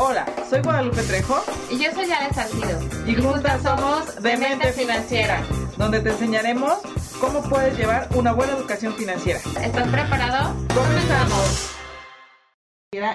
Hola, soy Guadalupe Trejo. Y yo soy Ale Salcido. Y, juntas somos Demente Financiera, donde te enseñaremos cómo puedes llevar una buena educación financiera. ¿Estás preparado? Comenzamos.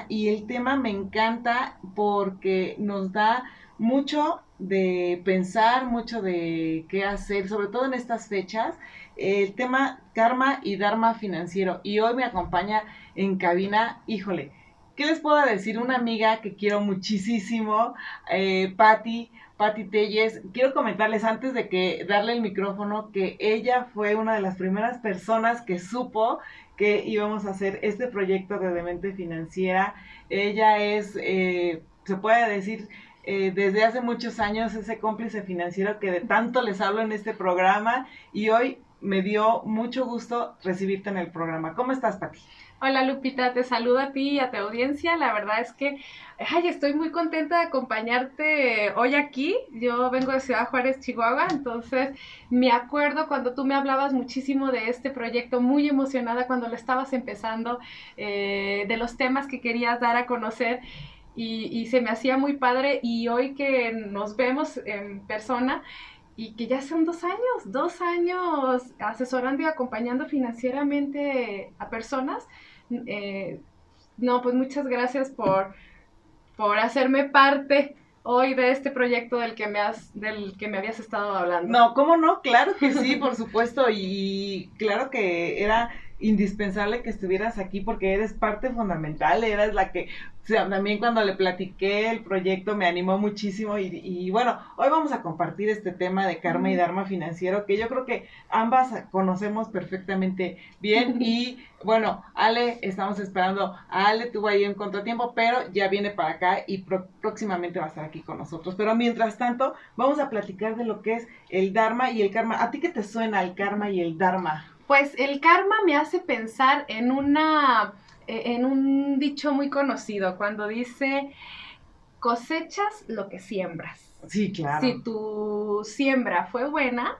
Y el tema me encanta porque nos da mucho de pensar, mucho de qué hacer, sobre todo en estas fechas, el tema karma y dharma financiero. Y hoy me acompaña en cabina, híjole, ¿qué les puedo decir? Una amiga que quiero muchísimo, eh, Patti, Patti Telles. Quiero comentarles antes de que darle el micrófono que ella fue una de las primeras personas que supo que íbamos a hacer este proyecto de Demente Financiera. Ella es, eh, se puede decir, eh, desde hace muchos años ese cómplice financiero que de tanto les hablo en este programa y hoy me dio mucho gusto recibirte en el programa. ¿Cómo estás, Pati? Hola Lupita, te saludo a ti y a tu audiencia. La verdad es que ay, estoy muy contenta de acompañarte hoy aquí. Yo vengo de Ciudad Juárez, Chihuahua, entonces me acuerdo cuando tú me hablabas muchísimo de este proyecto, muy emocionada cuando lo estabas empezando, eh, de los temas que querías dar a conocer. Y, y se me hacía muy padre y hoy que nos vemos en persona, y que ya son dos años, dos años asesorando y acompañando financieramente a personas. Eh, no, pues muchas gracias por, por hacerme parte hoy de este proyecto del que me has, del que me habías estado hablando. No, ¿cómo no? Claro que sí, por supuesto, y claro que era indispensable que estuvieras aquí porque eres parte fundamental, eras la que, o sea, también cuando le platiqué el proyecto me animó muchísimo y, y bueno, hoy vamos a compartir este tema de karma y dharma financiero que yo creo que ambas conocemos perfectamente bien y bueno, Ale, estamos esperando a Ale, tuvo ahí un contratiempo, pero ya viene para acá y próximamente va a estar aquí con nosotros. Pero mientras tanto, vamos a platicar de lo que es el dharma y el karma. ¿A ti qué te suena el karma y el dharma? Pues el karma me hace pensar en una eh, en un dicho muy conocido cuando dice cosechas lo que siembras. Sí, claro. Si tu siembra fue buena,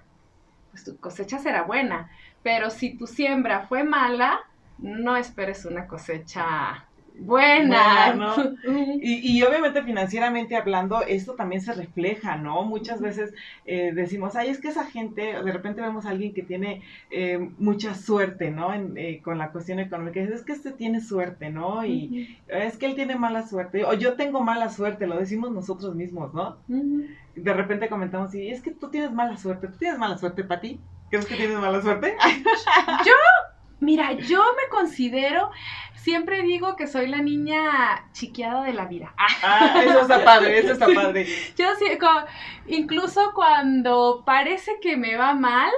pues tu cosecha será buena, pero si tu siembra fue mala, no esperes una cosecha Buena. ¿no? y, y, obviamente financieramente hablando, esto también se refleja, ¿no? Muchas veces eh, decimos, ay, es que esa gente, de repente vemos a alguien que tiene eh, mucha suerte, ¿no? En, eh, con la cuestión económica, es que este tiene suerte, ¿no? Y es que él tiene mala suerte, o yo tengo mala suerte, lo decimos nosotros mismos, ¿no? De repente comentamos, y es que tú tienes mala suerte, ¿tú tienes mala suerte, Pati? ¿Crees que tienes mala suerte? yo, mira, yo me considero siempre digo que soy la niña chiqueada de la vida. Ah, eso está padre, eso está padre. Yo sí, incluso cuando parece que me va mal,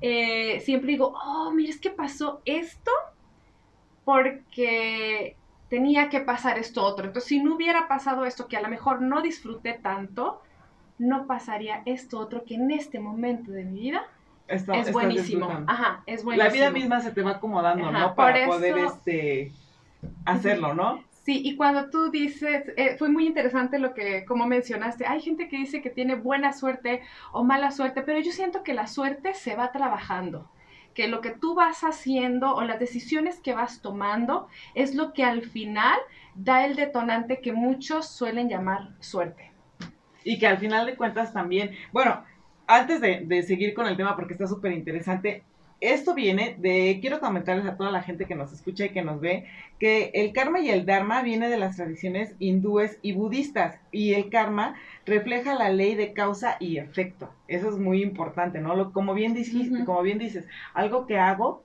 eh, siempre digo, oh, mira, es que pasó esto porque tenía que pasar esto otro. Entonces, si no hubiera pasado esto, que a lo mejor no disfruté tanto, no pasaría esto otro que en este momento de mi vida es buenísimo. Ajá, es buenísimo. La vida misma se te va acomodando, ¿no? Para poder este hacerlo, ¿no? Sí, y cuando tú dices, eh, fue muy interesante lo que, como mencionaste, hay gente que dice que tiene buena suerte o mala suerte, pero yo siento que la suerte se va trabajando, que lo que tú vas haciendo o las decisiones que vas tomando es lo que al final da el detonante que muchos suelen llamar suerte. Y que al final de cuentas también, bueno, antes de, seguir con el tema, porque está súper interesante, esto viene de, quiero comentarles a toda la gente que nos escucha y que nos ve, que el karma y el dharma viene de las tradiciones hindúes y budistas, y el karma refleja la ley de causa y efecto. Eso es muy importante, ¿no? como bien dijiste, como bien dices, algo que hago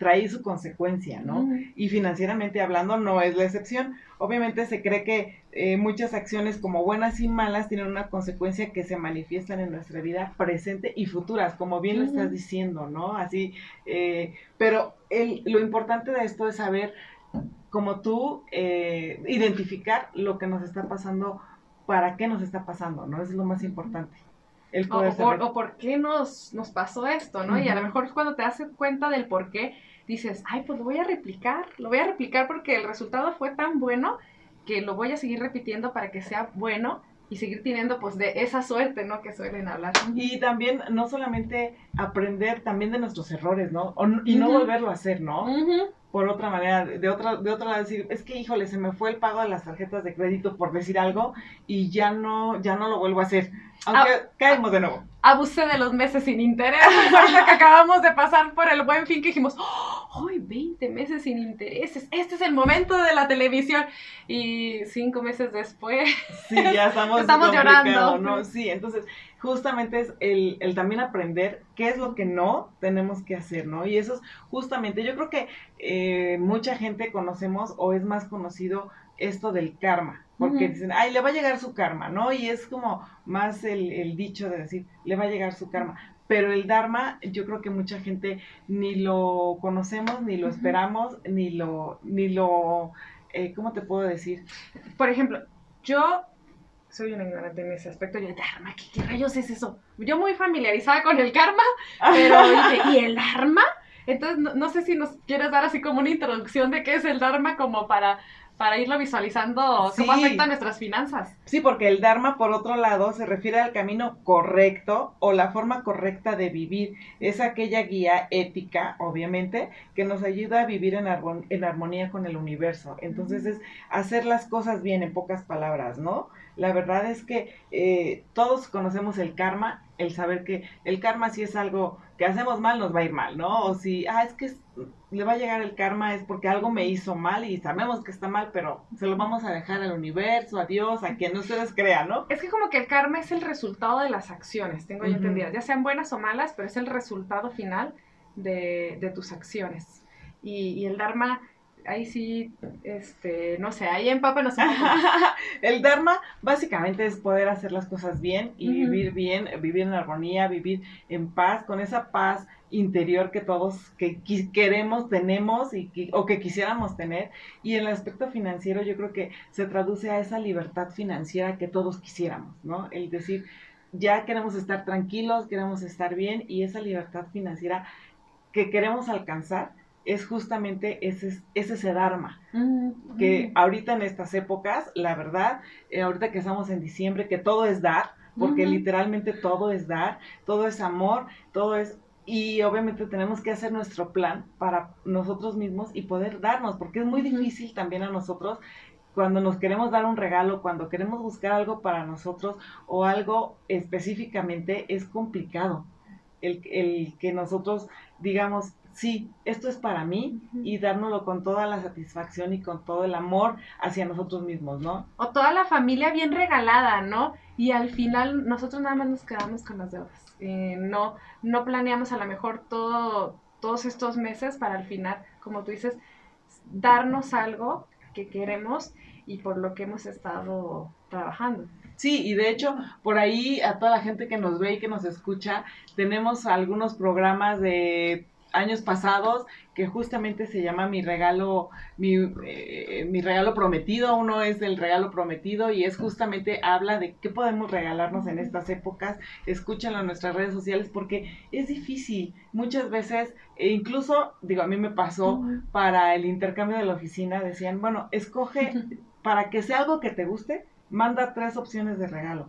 trae su consecuencia, ¿no? Y financieramente hablando no es la excepción. Obviamente se cree que eh, muchas acciones como buenas y malas tienen una consecuencia que se manifiestan en nuestra vida presente y futuras, como bien lo estás diciendo, ¿no? Así, eh, pero el, lo importante de esto es saber, como tú, eh, identificar lo que nos está pasando, para qué nos está pasando, ¿no? es lo más importante. El o, por, o, por, qué nos, nos pasó esto, ¿no? Y a lo mejor es cuando te das cuenta del por qué, dices, ay, pues lo voy a replicar, lo voy a replicar porque el resultado fue tan bueno que lo voy a seguir repitiendo para que sea bueno y seguir teniendo pues de esa suerte, ¿no? Que suelen hablar. Y también no solamente aprender también de nuestros errores, ¿no? y no volverlo a hacer, ¿no? Por otra manera, de otra, de otra lado decir, es que híjole, se me fue el pago de las tarjetas de crédito por decir algo y ya no, ya no lo vuelvo a hacer. Aunque Ah, caemos de nuevo. Abusé de los meses sin interés. Ahorita que acabamos de pasar por el buen fin que dijimos, ¡ay, 20 meses sin intereses! Este es el momento de la televisión. Y cinco meses después, Sí, ya estamos, Estamos llorando. ¿no? Sí, entonces justamente es el, el también aprender qué es lo que no tenemos que hacer, ¿no? Y eso es justamente, yo creo que eh, mucha gente conocemos o es más conocido esto del karma, porque dicen, ay, le va a llegar su karma, ¿no? Y es como más el, el dicho de decir, le va a llegar su karma. Pero el Dharma, yo creo que mucha gente ni lo conocemos, ni lo esperamos, ni lo, ni lo, eh, ¿cómo te puedo decir? por ejemplo, yo soy una ignorante en ese aspecto. Yo, Dharma, ¿qué, qué rayos es eso? Yo muy familiarizada con el karma, pero dije, ¿y el Dharma? Entonces, no, no sé si nos quieres dar así como una introducción de qué es el Dharma como para, para irlo visualizando, Sí. cómo afecta a nuestras finanzas. Sí, porque el Dharma, por otro lado, se refiere al camino correcto o la forma correcta de vivir. Es aquella guía ética, obviamente, que nos ayuda a vivir en, armon- en armonía con el universo. Entonces es hacer las cosas bien, en pocas palabras, ¿no? La verdad es que eh, todos conocemos el karma, el saber que el karma si es algo que hacemos mal nos va a ir mal, ¿no? O si, ah, es que es- le va a llegar el karma es porque algo me hizo mal y sabemos que está mal, pero se lo vamos a dejar al universo, a Dios, a quien ustedes crean, ¿no? Es que como que el karma es el resultado de las acciones, tengo yo Ujú. entendido, ya sean buenas o malas, pero es el resultado final de, de tus acciones. Y, y el Dharma, ahí sí, este, no sé, ahí empápanos un poco más. el Dharma básicamente es poder hacer las cosas bien y vivir bien, vivir en armonía, vivir en paz, con esa paz interior que todos que queremos, tenemos y qui- o que quisiéramos tener. Y en el aspecto financiero yo creo que se traduce a esa libertad financiera que todos quisiéramos, ¿no? El decir, ya queremos estar tranquilos, queremos estar bien y esa libertad financiera que queremos alcanzar es justamente ese, ese Dharma Mm, que mm. ahorita en estas épocas, la verdad, eh, ahorita que estamos en diciembre, que todo es dar, porque literalmente todo es dar, todo es amor, todo es... Y obviamente tenemos que hacer nuestro plan para nosotros mismos y poder darnos, porque es muy difícil también a nosotros cuando nos queremos dar un regalo, cuando queremos buscar algo para nosotros o algo específicamente, es complicado. El, el que nosotros digamos, sí, esto es para mí y dárnoslo con toda la satisfacción y con todo el amor hacia nosotros mismos, ¿no? O toda la familia bien regalada, ¿no? Y al final nosotros nada más nos quedamos con las deudas. Eh, no, no planeamos a lo mejor todo, todos estos meses para al final, como tú dices, darnos algo que queremos y por lo que hemos estado trabajando. Sí, y de hecho, por ahí a toda la gente que nos ve y que nos escucha, tenemos algunos programas de años pasados que justamente se llama mi regalo mi, eh, mi regalo prometido uno es el regalo prometido y es justamente habla de qué podemos regalarnos en estas épocas. Escúchenlo en nuestras redes sociales porque es difícil. Muchas veces e incluso digo a mí me pasó para el intercambio de la oficina decían bueno escoge para que sea algo que te guste manda tres opciones de regalo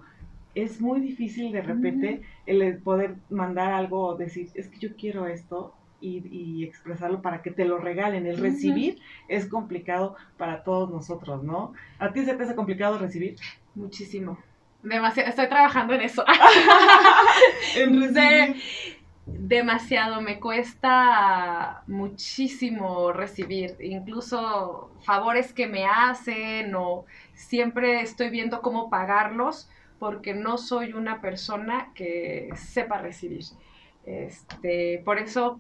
es muy difícil de repente el poder mandar algo decir es que yo quiero esto y, y, expresarlo para que te lo regalen. El recibir uh -huh. es complicado para todos nosotros, ¿no? ¿A ti se te hace complicado recibir? Muchísimo. Demasiado. Estoy trabajando en eso. en recibir. De, demasiado. Me cuesta muchísimo recibir. Incluso favores que me hacen o siempre estoy viendo cómo pagarlos porque no soy una persona que sepa recibir. Este, por eso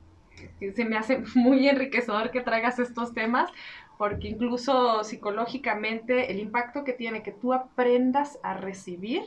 se me hace muy enriquecedor que traigas estos temas, porque incluso psicológicamente el impacto que tiene que tú aprendas a recibir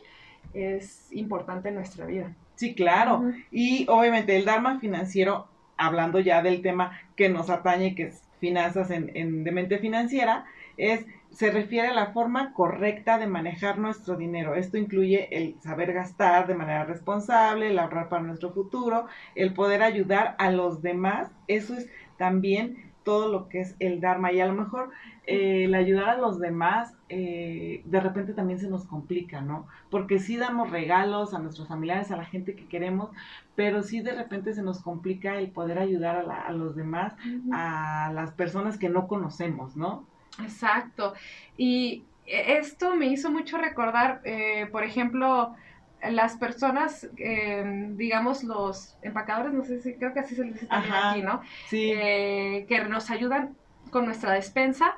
es importante en nuestra vida. Sí, claro. Uh -huh. Y obviamente el Dharma financiero, hablando ya del tema que nos atañe, que es finanzas en, en de mente financiera, es se refiere a la forma correcta de manejar nuestro dinero. Esto incluye el saber gastar de manera responsable, el ahorrar para nuestro futuro, el poder ayudar a los demás. Eso es también todo lo que es el Dharma y a lo mejor eh, el ayudar a los demás eh, de repente también se nos complica, ¿no? Porque sí damos regalos a nuestros familiares, a la gente que queremos, pero sí de repente se nos complica el poder ayudar a, los demás, a las personas que no conocemos, ¿no? Exacto. Y esto me hizo mucho recordar, eh, por ejemplo, las personas, em, digamos, los empacadores, no sé si creo que así se les dice también aquí, ¿no? Sí. Eh, que nos ayudan con nuestra despensa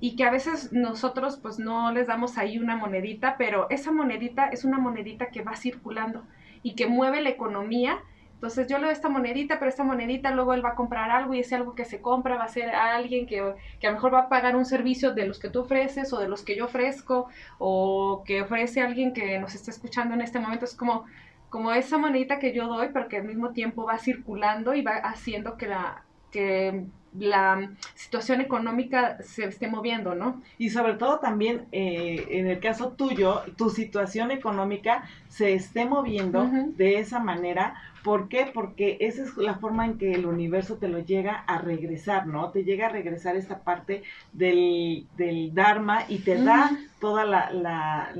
y que a veces nosotros pues no les damos ahí una monedita, pero esa monedita es una monedita que va circulando y que mueve la economía entonces yo le doy esta monedita, pero esta monedita luego él va a comprar algo y ese algo que se compra va a ser a alguien que, que, a lo mejor va a pagar un servicio de los que tú ofreces o de los que yo ofrezco o que ofrece alguien que nos está escuchando en este momento. Es como, como esa monedita que yo doy, pero que al mismo tiempo va circulando y va haciendo que la, que la situación económica se esté moviendo, ¿no? Y sobre todo también eh, en el caso tuyo, tu situación económica se esté moviendo de esa manera ¿Por qué? Porque esa es la forma en que el universo te lo llega a regresar, ¿no? Te llega a regresar esta parte del, del Dharma y te da toda la, la,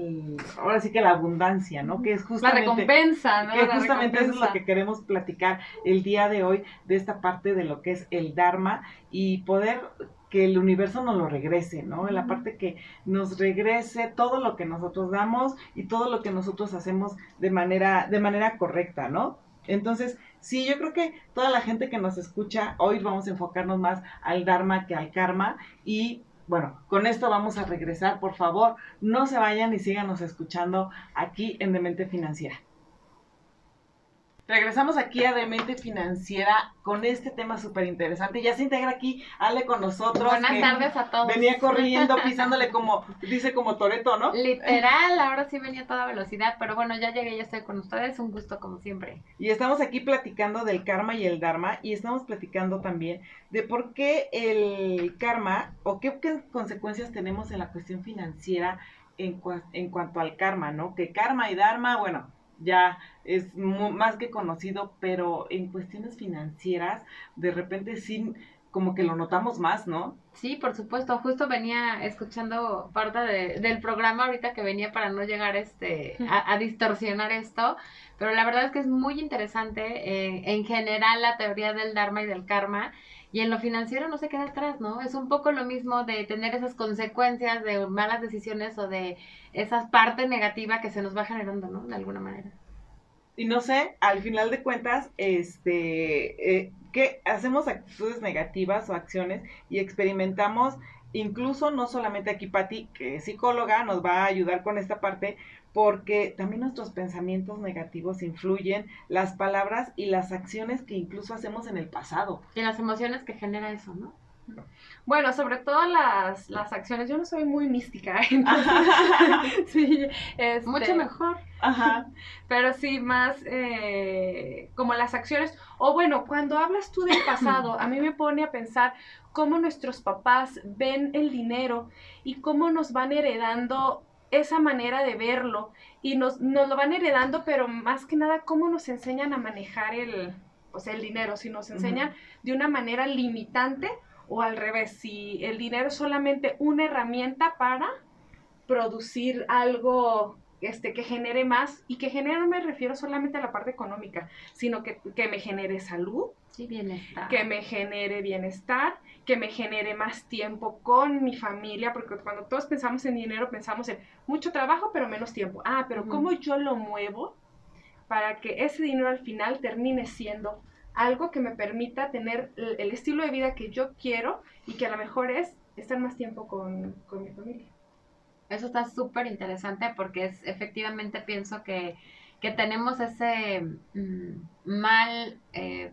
ahora sí que la abundancia, ¿no? Que es justamente... La recompensa, ¿no? Que justamente eso es lo que queremos platicar el día de hoy, de esta parte de lo que es el Dharma y poder que el universo nos lo regrese, ¿no? La parte que nos regrese todo lo que nosotros damos y todo lo que nosotros hacemos de manera, de manera correcta, ¿no? Entonces, sí, yo creo que toda la gente que nos escucha, hoy vamos a enfocarnos más al Dharma que al Karma y bueno, con esto vamos a regresar. Por favor, no se vayan y síganos escuchando aquí en Demente Financiera. Regresamos aquí a Demente Financiera con este tema súper interesante. Ya se integra aquí Ale con nosotros. Buenas tardes a todos. Venía corriendo, pisándole como, dice como Toreto, ¿no? Literal, ahora sí venía a toda velocidad, pero bueno, ya llegué, ya estoy con ustedes, un gusto como siempre. Y estamos aquí platicando del karma y el dharma y estamos platicando también de por qué el karma o qué, consecuencias tenemos en la cuestión financiera en, en cuanto al karma, ¿no? Que karma y dharma, bueno, ya es más que conocido, pero en cuestiones financieras, de repente sí, como que lo notamos más, ¿no? Sí, por supuesto. Justo venía escuchando parte del programa ahorita que venía para no llegar este a, distorsionar esto, pero la verdad es que es muy interesante eh, en general la teoría del Dharma y del Karma. Y en lo financiero no se queda atrás, ¿no? Es un poco lo mismo de tener esas consecuencias de malas decisiones o de esa parte negativa que se nos va generando, ¿no? De alguna manera. Y no sé, al final de cuentas, este, eh, que hacemos actitudes negativas o acciones y experimentamos, incluso no solamente aquí Patti, que es psicóloga, nos va a ayudar con esta parte, porque también nuestros pensamientos negativos influyen, las palabras y las acciones que incluso hacemos en el pasado. Y las emociones que genera eso, ¿no? Bueno, sobre todo las, las acciones. Yo no soy muy mística. sí, este, mucho mejor. Ajá. Pero sí, más eh, como las acciones. O bueno, cuando hablas tú del pasado, a mí me pone a pensar cómo nuestros papás ven el dinero y cómo nos van heredando esa manera de verlo. Y nos, nos lo van heredando, pero más que nada, cómo nos enseñan a manejar el, pues, el dinero. Si nos enseñan de una manera limitante o al revés, si el dinero es solamente una herramienta para producir algo este, que genere más y que genere no me refiero solamente a la parte económica, sino que, que me genere salud, sí, bienestar. que me genere bienestar, que me genere más tiempo con mi familia, porque cuando todos pensamos en dinero pensamos en mucho trabajo pero menos tiempo. Ah, pero ¿cómo yo lo muevo para que ese dinero al final termine siendo algo que me permita tener el, estilo de vida que yo quiero y que a lo mejor es estar más tiempo con, mi familia. Eso está súper interesante porque es efectivamente pienso que, tenemos ese mm, mal, eh,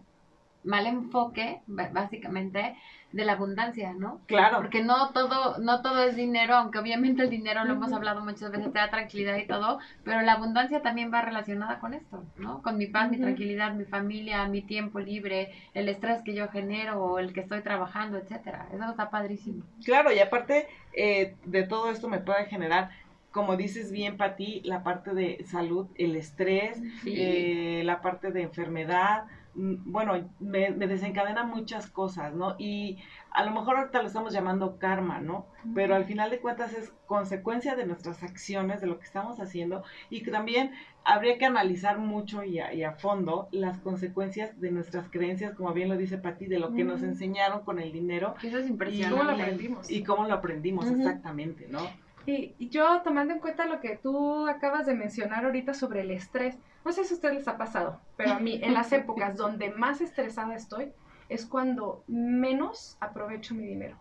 mal enfoque, básicamente, de la abundancia, ¿no? Claro. Porque no todo, no todo es dinero, aunque obviamente el dinero lo hemos hablado muchas veces, te da tranquilidad y todo, pero la abundancia también va relacionada con esto, ¿no? Con mi paz, mi tranquilidad, mi familia, mi tiempo libre, el estrés que yo genero o el que estoy trabajando, etcétera. Eso está padrísimo. Claro, y aparte eh, de todo esto me puede generar como dices bien, Pati, la parte de salud, el estrés, eh, la parte de enfermedad, bueno, me, me desencadena muchas cosas, ¿no? Y a lo mejor ahorita lo estamos llamando karma, ¿no? Pero al final de cuentas es consecuencia de nuestras acciones, de lo que estamos haciendo y que también habría que analizar mucho y a, y a fondo las consecuencias de nuestras creencias, como bien lo dice Pati, de lo que nos enseñaron con el dinero Eso es ¿Y impresionante. cómo lo aprendimos? y cómo lo aprendimos exactamente, ¿no? Y, y yo tomando en cuenta lo que tú acabas de mencionar ahorita sobre el estrés, no sé si a ustedes les ha pasado, pero a mí en las épocas donde más estresada estoy es cuando menos aprovecho mi dinero.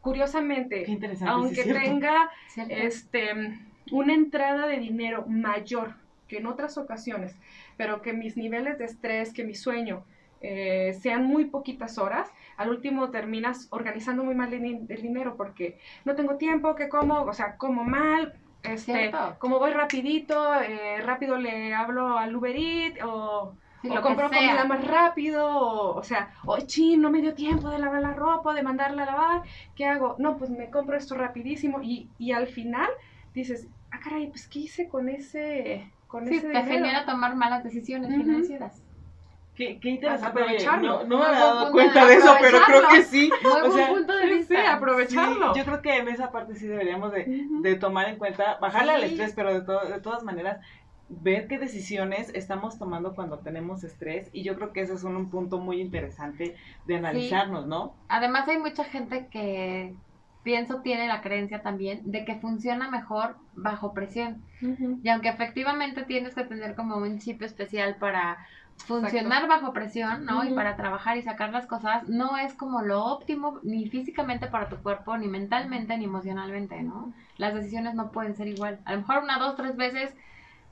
Curiosamente, aunque es tenga ¿Cierto? este, una entrada de dinero mayor que en otras ocasiones, pero que mis niveles de estrés, que mi sueño eh, sean muy poquitas horas, al último terminas organizando muy mal el, din- el dinero porque no tengo tiempo, que como, o sea, como mal, este, como voy rapidito, eh, rápido le hablo al Uber Eats o Sí, o lo compro comida más rápido, o, o sea, o chin, no me dio tiempo de lavar la ropa, de mandarla a lavar, ¿qué hago? No, pues me compro esto rapidísimo y, y al final dices, ah, caray, pues ¿qué hice con ese, con Sí, ese te dinero? genera tomar malas decisiones financieras. Qué, qué interesante. Aprovecharlo. No, no me había dado cuenta de de eso, pero creo que sí. Muy O buen sea, punto de Sí, vista. sí, aprovecharlo. Sí, yo creo que en esa parte sí deberíamos de, de tomar en cuenta, bajarle al estrés, pero de, to- de todas maneras, ver qué decisiones estamos tomando cuando tenemos estrés. Y yo creo que ese es un, un punto muy interesante de analizarnos, ¿no? Además hay mucha gente que pienso tiene la creencia también de que funciona mejor bajo presión. Y aunque efectivamente tienes que tener como un chip especial para funcionar bajo presión, ¿no? Y para trabajar y sacar las cosas, no es como lo óptimo ni físicamente para tu cuerpo, ni mentalmente, ni emocionalmente, ¿no? Las decisiones no pueden ser igual. A lo mejor una, dos, tres veces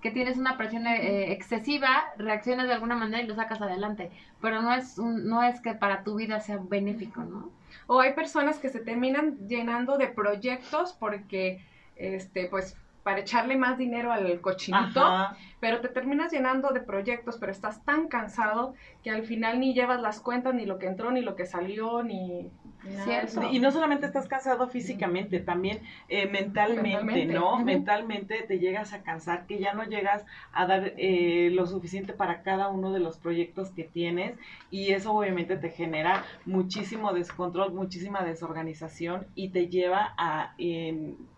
que tienes una presión eh, excesiva, reaccionas de alguna manera y lo sacas adelante, pero no es un- no es que para tu vida sea benéfico, ¿no? O hay personas que se terminan llenando de proyectos porque, este, pues, para echarle más dinero al cochinito, Ajá. pero te terminas llenando de proyectos, pero estás tan cansado que al final ni llevas las cuentas, ni lo que entró, ni lo que salió, ni, nada. Y no solamente estás cansado físicamente, también eh, mentalmente, Mentalmente, ¿no? Mentalmente te llegas a cansar, que ya no llegas a dar eh, lo suficiente para cada uno de los proyectos que tienes y eso obviamente te genera muchísimo descontrol, muchísima desorganización y te lleva a,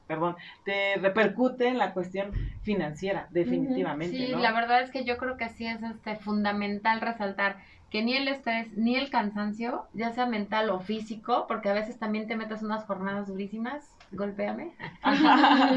perdón, te repercute en la cuestión financiera, definitivamente, Sí, ¿no? la verdad es que yo creo que sí es este fundamental resaltar que ni el estrés ni el cansancio, ya sea mental o físico, porque a veces también te metes unas jornadas durísimas, golpéame.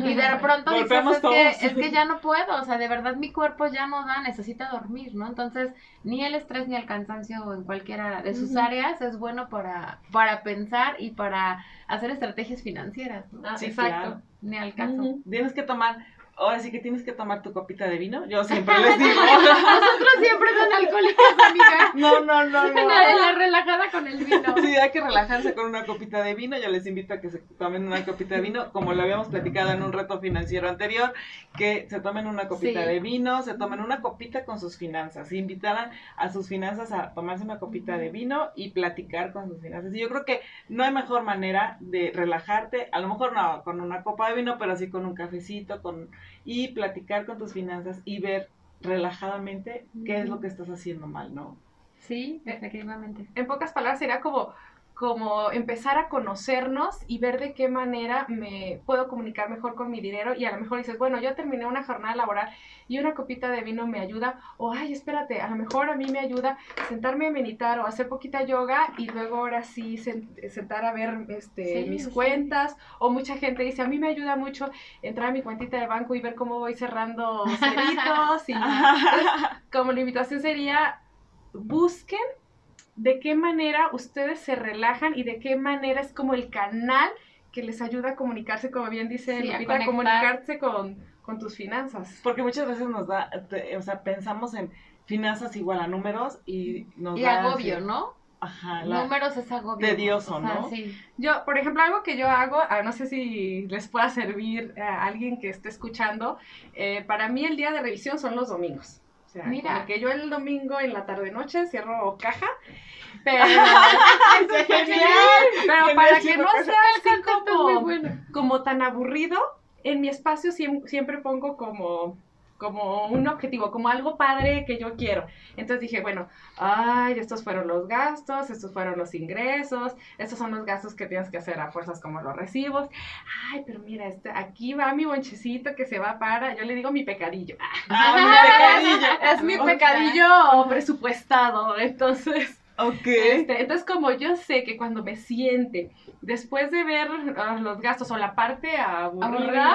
Y de pronto dices, es que, todos. es que ya no puedo, o sea, de verdad mi cuerpo ya no da, necesita dormir, ¿no? Entonces, ni el estrés ni el cansancio en cualquiera de sus áreas es bueno para, para pensar y para hacer estrategias financieras, ¿no? Sí, exacto. claro. Ni al caso. Tienes que tomar, ahora sí que tienes que tomar tu copita de vino, yo siempre les digo. Nosotros siempre son alcohólicos, amiga. No, no, no, no. La, la relajada con el vino. Sí, hay que relajarse con una copita de vino. Yo les invito a que se tomen una copita de vino, como lo habíamos platicado en un reto financiero anterior, que se tomen una copita Sí. de vino, se tomen una copita con sus finanzas, invitaran a sus finanzas a tomarse una copita de vino y platicar con sus finanzas. Y yo creo que no hay mejor manera de relajarte, a lo mejor no con una copa de vino, pero sí con un cafecito, con y platicar con tus finanzas y ver relajadamente qué es lo que estás haciendo mal, ¿no? Sí, efectivamente. En pocas palabras sería como, como empezar a conocernos y ver de qué manera me puedo comunicar mejor con mi dinero y a lo mejor dices, bueno, yo terminé una jornada laboral y una copita de vino me ayuda o ay, espérate, a lo mejor a mí me ayuda sentarme a meditar o hacer poquita yoga y luego ahora sí sen- sentar a ver este Sí, mis sí. cuentas o mucha gente dice, a mí me ayuda mucho entrar a mi cuentita de banco y ver cómo voy cerrando ceritos y como la invitación sería, busquen de qué manera ustedes se relajan y de qué manera es como el canal que les ayuda a comunicarse, como bien dice Sí, Lupita, a comunicarse con, con tus finanzas. Porque muchas veces nos da, te- o sea, pensamos en finanzas igual a números y nos Y da agobio, así- ¿no? Ajá, la- Números es agobio. tedioso, o sea, ¿no? Sí. Yo, por ejemplo, algo que yo hago, ah, no sé si les pueda servir a alguien que esté escuchando, eh, para mí el día de revisión son los domingos. O sea, Mira. como que yo el domingo en la tarde-noche cierro caja, pero, para que no sea así como... bueno. como tan aburrido, en mi espacio siem- siempre pongo como, como un objetivo, como algo padre que yo quiero. Entonces dije, bueno, ay, estos fueron los gastos, estos fueron los ingresos, estos son los gastos que tienes que hacer a fuerzas como los recibos. Ay, pero mira, este, aquí va mi bonchecito que se va para, yo le digo mi pecadillo. Ah, mi pecadillo. es mi pecadillo presupuestado. Entonces, Ok. este, entonces, como yo sé que cuando me siente, después de ver ah, los gastos o la parte aburrida,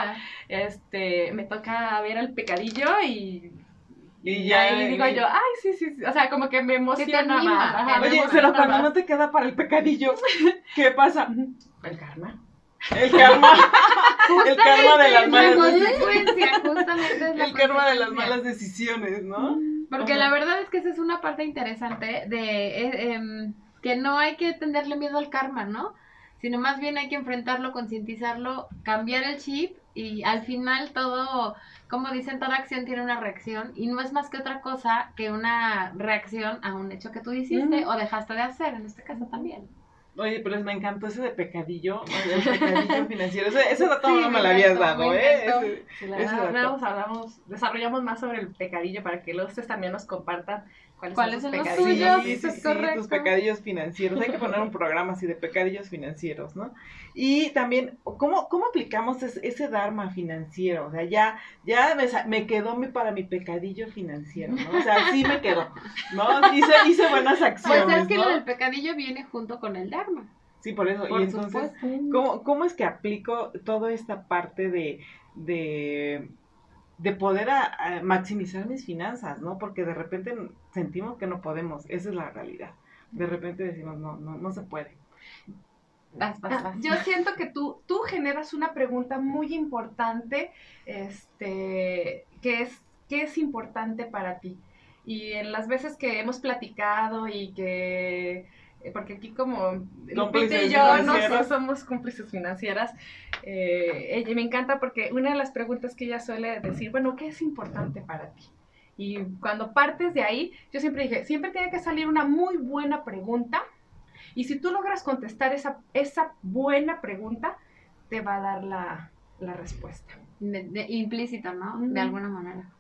Aburrida. este, me toca ver el pecadillo y, Y y ya, ahí digo y- yo, ay, sí, sí, sí", o sea, como que me emociona más. ajá, Oye, emociona pero cuando más. no te queda para el pecadillo, ¿qué pasa? El karma. El karma. el karma de las La malas decisiones. justamente es la El karma de las malas decisiones, ¿no? Porque la verdad es que esa es una parte interesante de eh, em, que no hay que tenerle miedo al karma, ¿no? Sino más bien hay que enfrentarlo, concientizarlo, cambiar el chip y al final todo, como dicen, toda acción tiene una reacción y no es más que otra cosa que una reacción a un hecho que tú hiciste o dejaste de hacer, en este caso también. Oye, pero me encantó ese de pecadillo, el pecadillo financiero. Ese, ese dato Sí, no me me lo habías dado, ¿eh? Ese- Sí, la ese dato. hablamos, hablamos, desarrollamos más sobre el pecadillo para que luego ustedes también nos compartan cuáles, ¿Cuáles son los? Sí, sí, sí, correcto. tus pecadillos financieros. Hay que poner un programa así de pecadillos financieros, ¿no? Y también, ¿cómo, cómo aplicamos es- ese Dharma financiero? O sea, ya, ya me, quedó mi, para mi pecadillo financiero, ¿no? O sea, sí me quedó, ¿no? Hice, hice buenas Pues acciones, es que ¿no? lo del pecadillo viene junto con el Dharma. Sí, por eso. Por y entonces. ¿cómo, ¿cómo es que aplico toda esta parte de, de, de poder a- a maximizar mis finanzas, ¿no? Porque de repente sentimos que no podemos, esa es la realidad. De repente decimos, no, no, no se puede. Vas, vas, Ah, vas. Yo siento que tú, tú generas una pregunta muy importante, este, que es, ¿qué es importante para ti? Y en las veces que hemos platicado y que, porque aquí como Lupita y yo no somos cómplices financieras, eh, ella me encanta porque una de las preguntas que ella suele decir, bueno, ¿qué es importante para ti? Y cuando partes de ahí, yo siempre dije, siempre tiene que salir una muy buena pregunta. Y si tú logras contestar esa, esa buena pregunta, te va a dar la, la respuesta. De- de- implícito, ¿no? De alguna manera.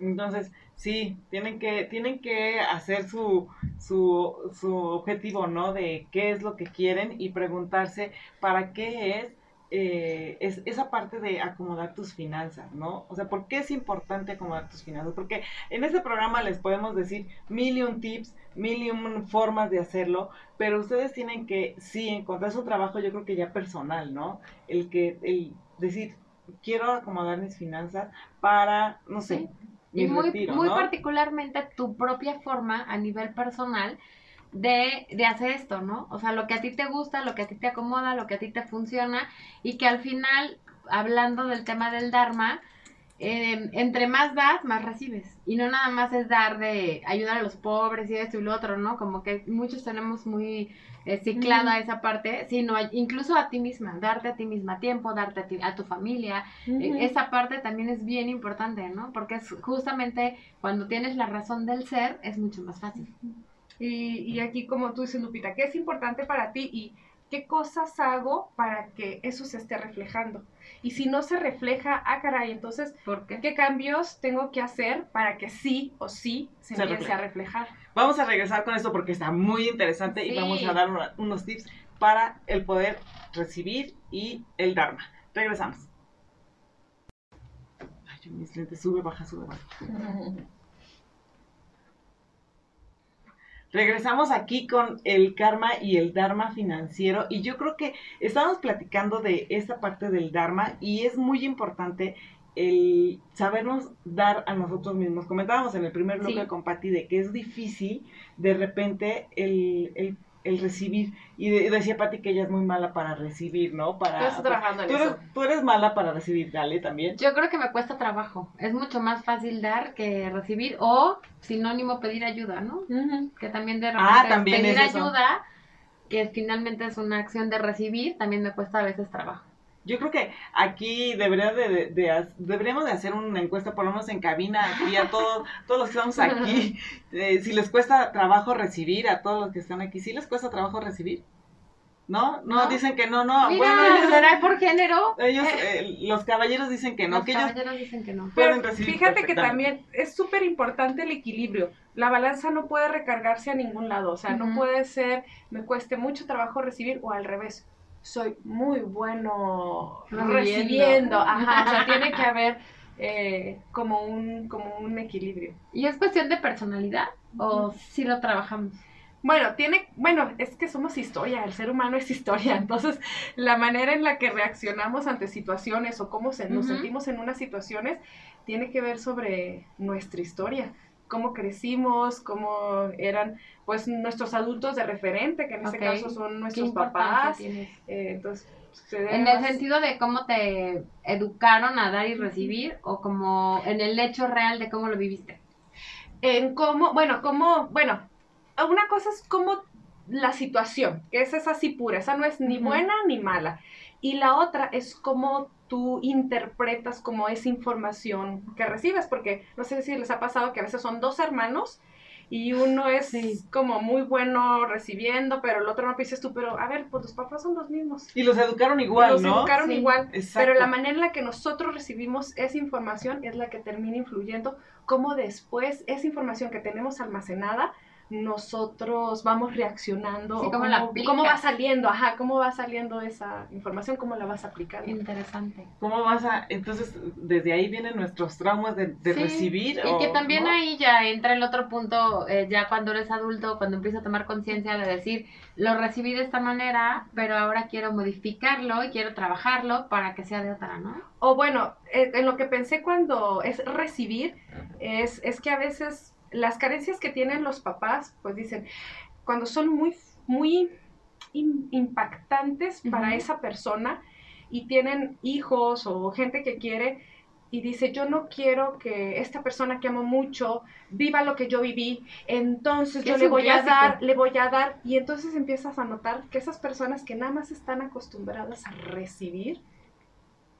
Entonces, sí, tienen que, tienen que hacer su, su, su objetivo, ¿no? De qué es lo que quieren y preguntarse para qué es, eh, es esa parte de acomodar tus finanzas, ¿no? O sea, ¿por qué es importante acomodar tus finanzas? Porque en este programa les podemos decir mil y un tips, mil y un formas de hacerlo, pero ustedes tienen que, sí, encontrar su trabajo, yo creo que ya personal, ¿no? El que, el decir, quiero acomodar mis finanzas para, no sé. Y muy, retiro, muy ¿no? particularmente tu propia forma a nivel personal de, de hacer esto, ¿no? O sea, lo que a ti te gusta, lo que a ti te acomoda, lo que a ti te funciona y que al final, hablando del tema del Dharma, eh, entre más das, más recibes. Y no nada más es dar de ayudar a los pobres y esto y lo otro, ¿no? Como que muchos tenemos muy eh, ciclada esa parte, sino incluso a ti misma, darte a ti misma tiempo, darte a, ti- a tu familia, eh, Esa parte también es bien importante, ¿no? Porque es justamente cuando tienes la razón del ser, es mucho más fácil. Y, y aquí, como tú dices, Lupita, ¿qué es importante para ti y qué cosas hago para que eso se esté reflejando? Y si no se refleja, ah, caray, entonces, Porque ¿qué cambios tengo que hacer para que sí o sí se, Se empiece a reflejar? Vamos a regresar con esto porque está muy interesante y vamos a dar una- unos tips para el poder recibir y el Dharma. Regresamos. Ay, yo mis lentes, sube, baja, sube, baja. Regresamos aquí con el karma y el dharma financiero y yo creo que estamos platicando de esta parte del dharma y es muy importante el sabernos dar a nosotros mismos. Comentábamos en el primer bloque Sí. con Patti de que es difícil de repente el, el- el recibir y de- decía Patti que ella es muy mala para recibir, ¿no? Para, Yo estoy trabajando en tú, eres, eso. tú eres mala para recibir, dale también. yo creo que me cuesta trabajo. Es mucho más fácil dar que recibir o sinónimo pedir ayuda, ¿no? Que también de repente Ah, también pedir es eso. ayuda, que finalmente es una acción de recibir, también me cuesta a veces trabajo. Yo creo que aquí debería de, de- de ha- deberíamos de hacer una encuesta, por lo menos en cabina, aquí a todos, todos los que estamos aquí, eh, si les cuesta trabajo recibir, a todos los que están aquí, ¿sí les cuesta trabajo recibir? ¿No? No, ¿No? dicen que no, no. Mira, bueno, ellos, ¿será por género? ellos, eh, los caballeros dicen que no, Los que ellos caballeros dicen que no. Pero fíjate que también es súper importante el equilibrio. La balanza no puede recargarse a ningún lado. O sea, no puede ser, me cueste mucho trabajo recibir o al revés. Soy muy bueno Recibiendo. recibiendo. Ajá, o sea, tiene que haber eh, como, un, como un equilibrio. ¿Y es cuestión de personalidad? ¿O si lo trabajamos? Bueno, tiene, bueno, es que somos historia, el ser humano es historia, entonces la manera en la que reaccionamos ante situaciones o cómo se, nos sentimos en unas situaciones tiene que ver sobre nuestra historia, cómo crecimos, cómo eran pues nuestros adultos de referente, que en este caso son ¿Qué nuestros papás, eh, entonces se debe ¿En el sentido de cómo te educaron a dar y recibir? ¿O como en el hecho real de cómo lo viviste? en cómo, bueno, cómo, bueno, una cosa es como la situación, que esa es así pura, esa no es ni buena ni mala. Y la otra es cómo tú interpretas como esa información que recibes, porque no sé si les ha pasado que a veces son dos hermanos y uno es Sí. como muy bueno recibiendo, pero el otro no dices tú, pero a ver, pues los papás son los mismos. Y los educaron igual, los ¿no? educaron Sí. igual, Exacto. pero la manera en la que nosotros recibimos esa información es la que termina influyendo cómo después esa información que tenemos almacenada nosotros vamos reaccionando Sí, o cómo la va saliendo, ajá, cómo va saliendo esa información, cómo la vas aplicando. Interesante. ¿Cómo vas a...? Entonces, desde ahí vienen nuestros traumas de, de Sí, recibir. Y que también ¿no? ahí ya entra el otro punto, eh, ya cuando eres adulto, cuando empiezas a tomar conciencia de decir, lo recibí de esta manera, pero ahora quiero modificarlo y quiero trabajarlo para que sea de otra, ¿no? O bueno, eh, en lo que pensé cuando es recibir, es, es que a veces las carencias que tienen los papás, pues dicen, cuando son muy, muy im- impactantes para esa persona y tienen hijos o gente que quiere y dice, yo no quiero que esta persona que amo mucho viva lo que yo viví, entonces yo le voy a dar, le voy a dar, y entonces empiezas a notar que esas personas que nada más están acostumbradas a recibir,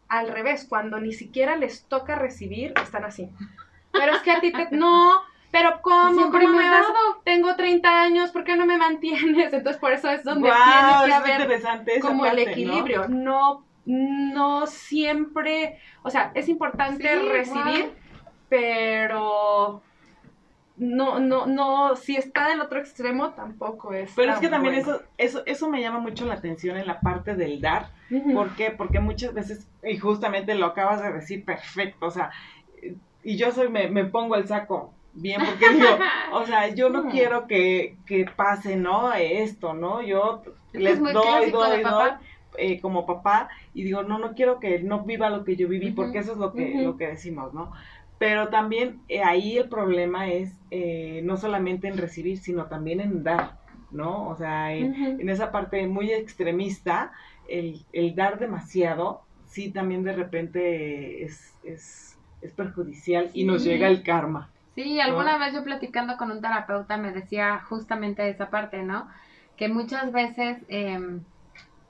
al revés, cuando ni siquiera les toca recibir, están así. Pero es que a ti te... No, pero ¿cómo? Siempre ¿Cómo me me das? Tengo 30 años, ¿por qué no me mantienes? Entonces por eso es donde Guau, tiene que haber como el equilibrio. ¿no? no, siempre, o sea, es importante Sí, recibir, wow. pero no, no, no, si está del otro extremo tampoco es. Pero es que también bueno. eso, eso, eso me llama mucho la atención en la parte del dar. Ujú. ¿Por qué? Porque muchas veces, y justamente lo acabas de decir perfecto, o sea, y yo soy, me, me pongo el saco bien, porque digo, o sea, yo no Mm. quiero que, que pase, ¿no? Esto, ¿no? Yo Esto les doy, doy, doy, papá. eh, como papá, y digo, no, no quiero que no viva lo que yo viví, porque eso es lo que, lo que decimos, ¿no? Pero también eh, ahí el problema es eh, no solamente en recibir, sino también en dar, ¿no? O sea, en, en esa parte muy extremista, el, el dar demasiado, sí también de repente es, es, es perjudicial y nos llega el karma. Sí, alguna vez yo platicando con un terapeuta me decía justamente esa parte, ¿no? Que muchas veces em,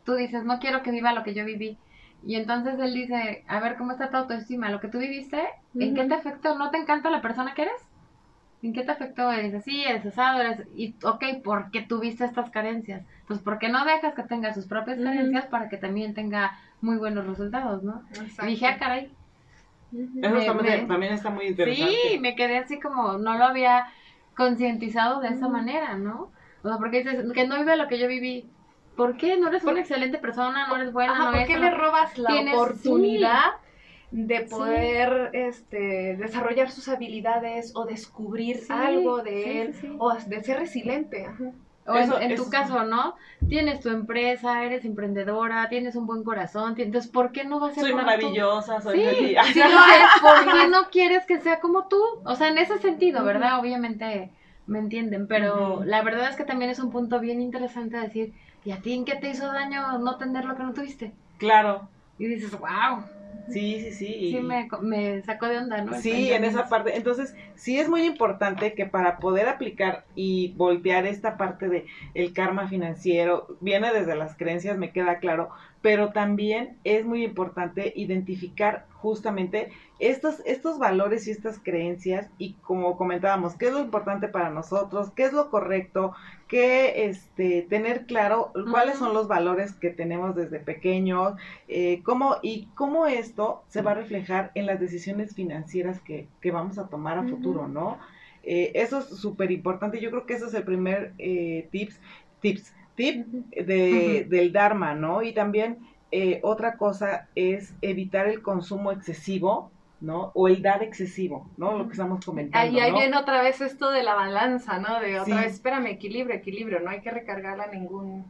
tú dices, no quiero que viva lo que yo viví. Y entonces él dice, a ver, ¿cómo está tu autoestima? ¿Lo que tú viviste? ¿En qué te afectó? ¿No te encanta la persona que eres? ¿En qué te afectó? Eres así, eres asado, eres... Y, ok, porque tuviste estas carencias. Pues, ¿por qué no dejas que tenga sus propias carencias para que también tenga muy buenos resultados, ¿no? Y dije, ah, caray. Eso Me- también, me- también está muy interesante. Sí, me quedé así como, no lo había concientizado de esa Mm. manera, ¿no? O sea, porque dices, que no vive lo que yo viví. ¿Por qué? No eres una excelente persona, no eres buena, Ajá, no ¿por qué le robas la Tienes- oportunidad de Sí. poder este, desarrollar sus habilidades o descubrir Sí, algo de él o de ser resiliente? Ajá. O en, Eso- en eso tu caso, ¿no? Tienes tu empresa, eres emprendedora, tienes un buen corazón, entonces, ¿por qué no vas a ser Soy como tú? maravillosa, soy Sí, feliz. sí lo es, porque no quieres que sea como tú. O sea, en ese sentido, ¿verdad? Obviamente me entienden, pero la verdad es que también es un punto bien interesante decir, ¿y a ti en qué te hizo daño no tener lo que no tuviste? Claro, Y dices, wow, sí, sí, sí. y- sí me, me sacó de onda, ¿no? Sí, en esa parte. Entonces, sí es muy importante que para poder aplicar y voltear esta parte de el karma financiero, viene desde las creencias, me queda claro, pero también es muy importante identificar justamente estos, estos valores y estas creencias y como comentábamos, qué es lo importante para nosotros, qué es lo correcto, qué este, tener claro cuáles son los valores que tenemos desde pequeños, eh, cómo, y cómo esto se va a reflejar en las decisiones financieras que, que vamos a tomar a futuro, ¿no? Eh, eso es súper importante. Yo creo que ese es el primer eh, tips, tips, tip de, del Dharma, ¿no? Y también eh, otra cosa es evitar el consumo excesivo, ¿no? O el dar excesivo, ¿no? Lo que estamos comentando. Ahí, ahí viene otra vez esto de la balanza, ¿no? De otra vez, espérame, equilibrio, equilibrio, no hay que recargarla a ningún,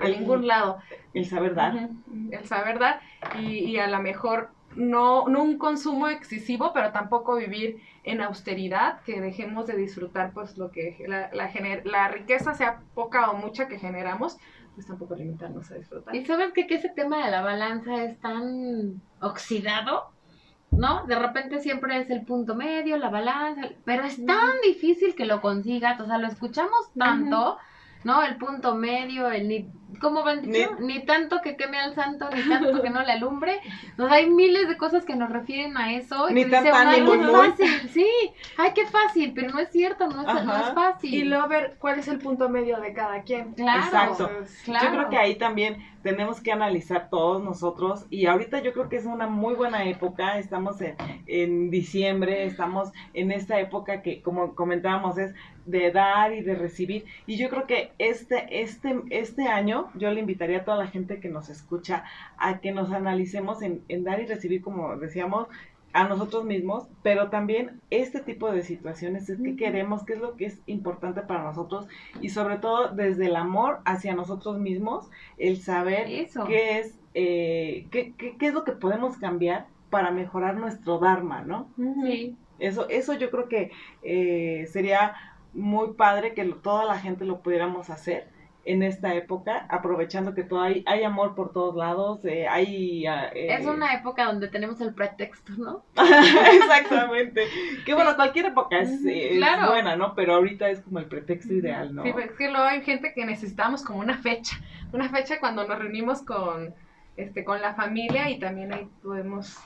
a ningún lado. El saber dar. El saber dar y, y a lo mejor no, no un consumo excesivo, pero tampoco vivir en austeridad, que dejemos de disfrutar pues lo que la, la, la riqueza sea poca o mucha que generamos, pues tampoco limitarnos a disfrutar. Y sabes que, que ese tema de la balanza es tan oxidado, ¿no? De repente siempre es el punto medio, la balanza, pero es tan difícil que lo consigas, o sea, lo escuchamos tanto. ¿No? El punto medio, el ni, ¿cómo van dicho? Ni, ni, tanto que queme al santo, ni tanto que no le alumbre. Sea, hay miles de cosas que nos refieren a eso. Ni y tan dice, ay, qué fácil, sí, ay, qué fácil, pero no es cierto, no es, no es, fácil. Y luego ver cuál es el punto medio de cada quien. Claro. Exacto. Claro. Yo creo que ahí también tenemos que analizar todos nosotros y ahorita yo creo que es una muy buena época, estamos en, en diciembre, estamos en esta época que como comentábamos es de dar y de recibir. Y yo creo que este, este, este año yo le invitaría a toda la gente que nos escucha a que nos analicemos en, en dar y recibir, como decíamos, a nosotros mismos, pero también este tipo de situaciones es que queremos, qué es lo que es importante para nosotros y sobre todo desde el amor hacia nosotros mismos, el saber Eso. qué es, eh, qué, qué, qué es lo que podemos cambiar para mejorar nuestro Dharma, ¿no? Sí. Eso, eso yo creo que eh, sería muy padre que lo, toda la gente lo pudiéramos hacer en esta época, aprovechando que todo hay, hay amor por todos lados, eh, hay... Eh, es una época donde tenemos el pretexto, ¿no? Exactamente. Que bueno, cualquier época es, Claro. buena, ¿no? Pero ahorita es como el pretexto ideal, ¿no? Sí, es que luego hay gente que necesitamos como una fecha, una fecha cuando nos reunimos con, este, con la familia y también ahí podemos...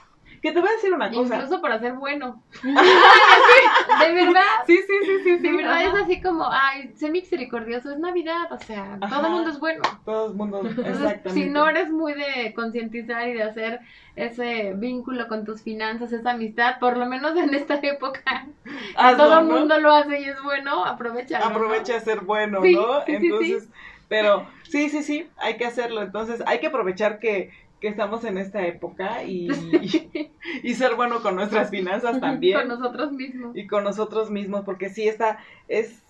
Que te voy a decir una cosa. Incluso para ser bueno. de verdad. Sí, sí, sí, sí, sí. De verdad ajá. es así como, ay, sé misericordioso, es Navidad, o sea, Ajá. todo el mundo es bueno. Todo el mundo, exactamente. si no eres muy de concientizar y de hacer ese vínculo con tus finanzas, esa amistad, por lo menos en esta época, Hazlo, todo el ¿no? mundo lo hace y es bueno, aprovecha. aprovecha de ser bueno, Sí, ¿no? sí. Entonces, pero sí, sí, sí, hay que hacerlo. Entonces, hay que aprovechar que, que estamos en esta época y, y ser bueno con nuestras finanzas también. Con nosotros mismos. y con nosotros mismos, porque sí está, es,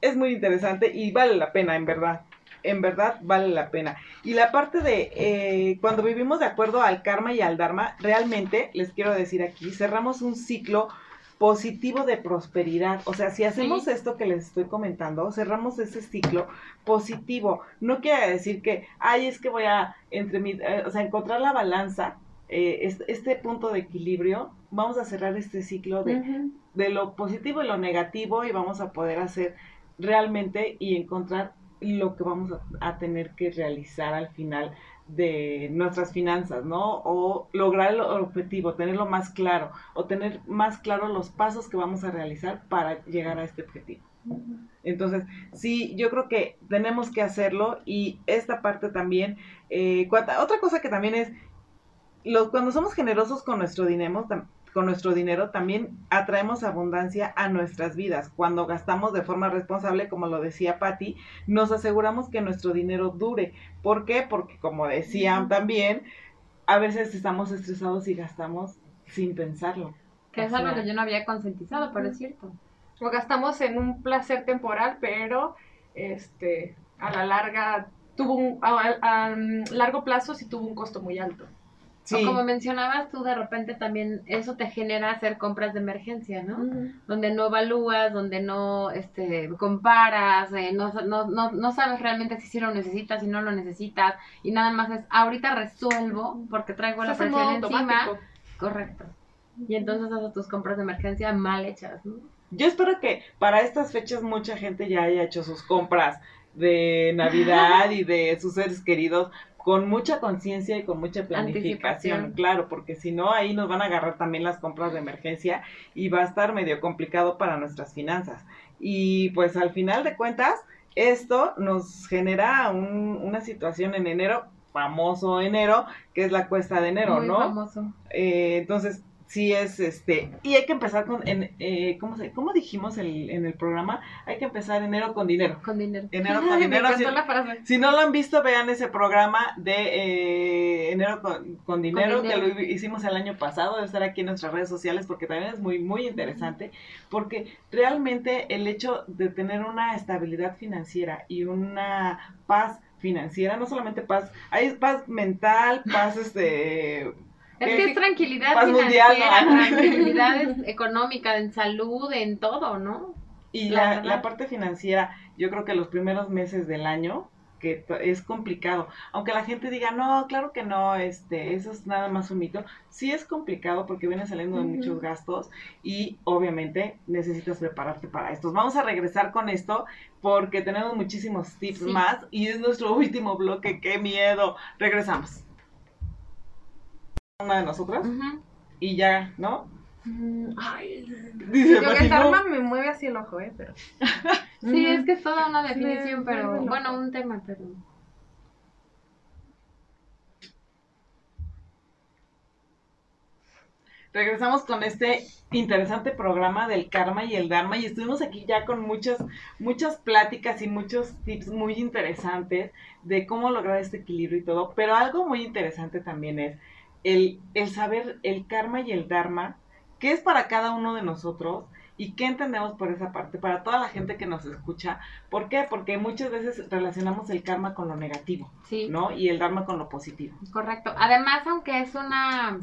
es muy interesante y vale la pena, en verdad. En verdad vale la pena. Y la parte de eh, cuando vivimos de acuerdo al karma y al dharma, realmente, les quiero decir aquí, cerramos un ciclo positivo de prosperidad. O sea, si hacemos Sí. esto que les estoy comentando, cerramos ese ciclo positivo. No quiere decir que, ay, es que voy a, entre mi, eh, o sea, encontrar la balanza, eh, este, este punto de equilibrio, vamos a cerrar este ciclo de, de lo positivo y lo negativo y vamos a poder hacer realmente y encontrar lo que vamos a, a tener que realizar al final de nuestras finanzas, ¿no? O lograr el objetivo, tenerlo más claro, o tener más claro los pasos que vamos a realizar para llegar a este objetivo. Entonces, sí, yo creo que tenemos que hacerlo y esta parte también, eh, otra cosa que también es, los, cuando somos generosos con nuestro dinero, tam- con nuestro dinero también atraemos abundancia a nuestras vidas. Cuando gastamos de forma responsable, como lo decía Patti, nos aseguramos que nuestro dinero dure. ¿Por qué? Porque como decían también, a veces estamos estresados y gastamos sin pensarlo. Que es algo que yo no había concientizado, pero es cierto. O gastamos en un placer temporal, pero este a la larga tuvo un a, a- a largo plazo sí tuvo un costo muy alto. Sí, O como mencionabas tú, de repente también eso te genera hacer compras de emergencia, ¿no? Donde no evalúas, donde no este, comparas, eh, no, no, no, no sabes realmente si sí lo necesitas, si no lo necesitas, y nada más es, ahorita resuelvo porque traigo la presión encima. automático. Correcto. Y entonces haces tus compras de emergencia mal hechas, ¿no? Yo espero que para estas fechas mucha gente ya haya hecho sus compras de Navidad y de sus seres queridos con mucha conciencia y con mucha planificación, claro, porque si no ahí nos van a agarrar también las compras de emergencia y va a estar medio complicado para nuestras finanzas. Y pues al final de cuentas, esto nos genera un- una situación en enero, famoso enero, que es la cuesta de enero, Muy ¿no? famoso. Eh, entonces, sí es este, y hay que empezar con, en, eh, ¿cómo, se, ¿cómo dijimos el- en el programa? Hay que empezar enero con dinero. Con dinero. Enero con dinero, Me encantó sí. la frase. Si no lo han visto, vean ese programa de eh, enero con, con dinero, dinero. que lo hicimos el año pasado, debe estar aquí en nuestras redes sociales porque también es muy, muy interesante, porque realmente el hecho de tener una estabilidad financiera y una paz financiera, no solamente paz, hay paz mental, paz este Es que es tranquilidad paz financiera, mundial, ¿no? tranquilidad económica, en salud, en todo, ¿no? Y La la, parte financiera, yo creo que los primeros meses del año, que es complicado, aunque la gente diga, no, claro que no, este, eso es nada más un mito, sí es complicado porque viene saliendo de muchos gastos y obviamente necesitas prepararte para estos. Vamos a regresar con esto porque tenemos muchísimos tips Sí. más y es nuestro último bloque, qué miedo. Regresamos. Una de nosotras y ya, ¿no? Mm, Ay, Dice yo que el no. karma me mueve así el ojo, ¿eh? Pero... Sí, es que es toda una Sí, definición, pero bueno, un tema, pero Regresamos con este interesante programa del karma y el dharma y estuvimos aquí ya con muchas muchas pláticas y muchos tips muy interesantes de cómo lograr este equilibrio y todo, pero algo muy interesante también es el, el saber el karma y el dharma, qué es para cada uno de nosotros y qué entendemos por esa parte, para toda la gente que nos escucha. ¿Por qué? Porque muchas veces relacionamos el karma con lo negativo, sí. ¿no? Y el dharma con lo positivo. Correcto. Además, aunque es una,